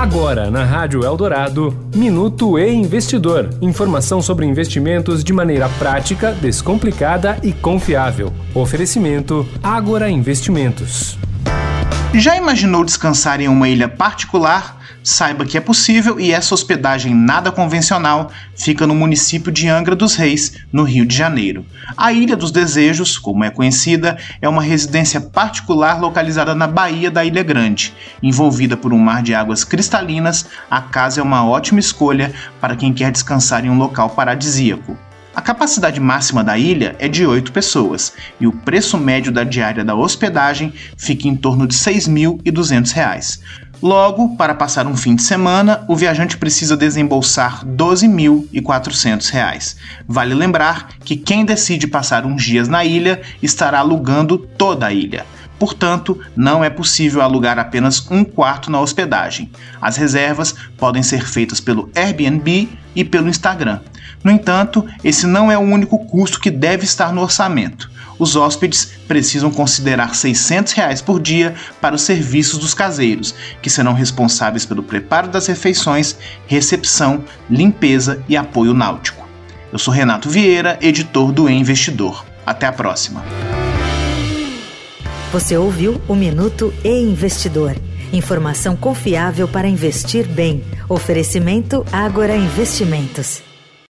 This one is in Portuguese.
Agora, na Rádio Eldorado, Minuto e Investidor. Informação sobre investimentos de maneira prática, descomplicada e confiável. Oferecimento Agora Investimentos. Já imaginou descansar em uma ilha particular? Saiba que é possível e essa hospedagem nada convencional fica no município de Angra dos Reis, no Rio de Janeiro. A Ilha dos Desejos, como é conhecida, é uma residência particular localizada na Baía da Ilha Grande. Envolvida por um mar de águas cristalinas, a casa é uma ótima escolha para quem quer descansar em um local paradisíaco. A capacidade máxima da ilha é de 8 pessoas e o preço médio da diária da hospedagem fica em torno de R$ 6.200. Logo, para passar um fim de semana, o viajante precisa desembolsar R$ 12.400. Vale lembrar que quem decide passar uns dias na ilha estará alugando toda a ilha. Portanto, não é possível alugar apenas um quarto na hospedagem. As reservas podem ser feitas pelo Airbnb e pelo Instagram. No entanto, esse não é o único custo que deve estar no orçamento. Os hóspedes precisam considerar 600 reais por dia para os serviços dos caseiros, que serão responsáveis pelo preparo das refeições, recepção, limpeza e apoio náutico. Eu sou Renato Vieira, editor do e Investidor. Até a próxima. Você ouviu o Minuto e Investidor. Informação confiável para investir bem. Oferecimento Agora Investimentos.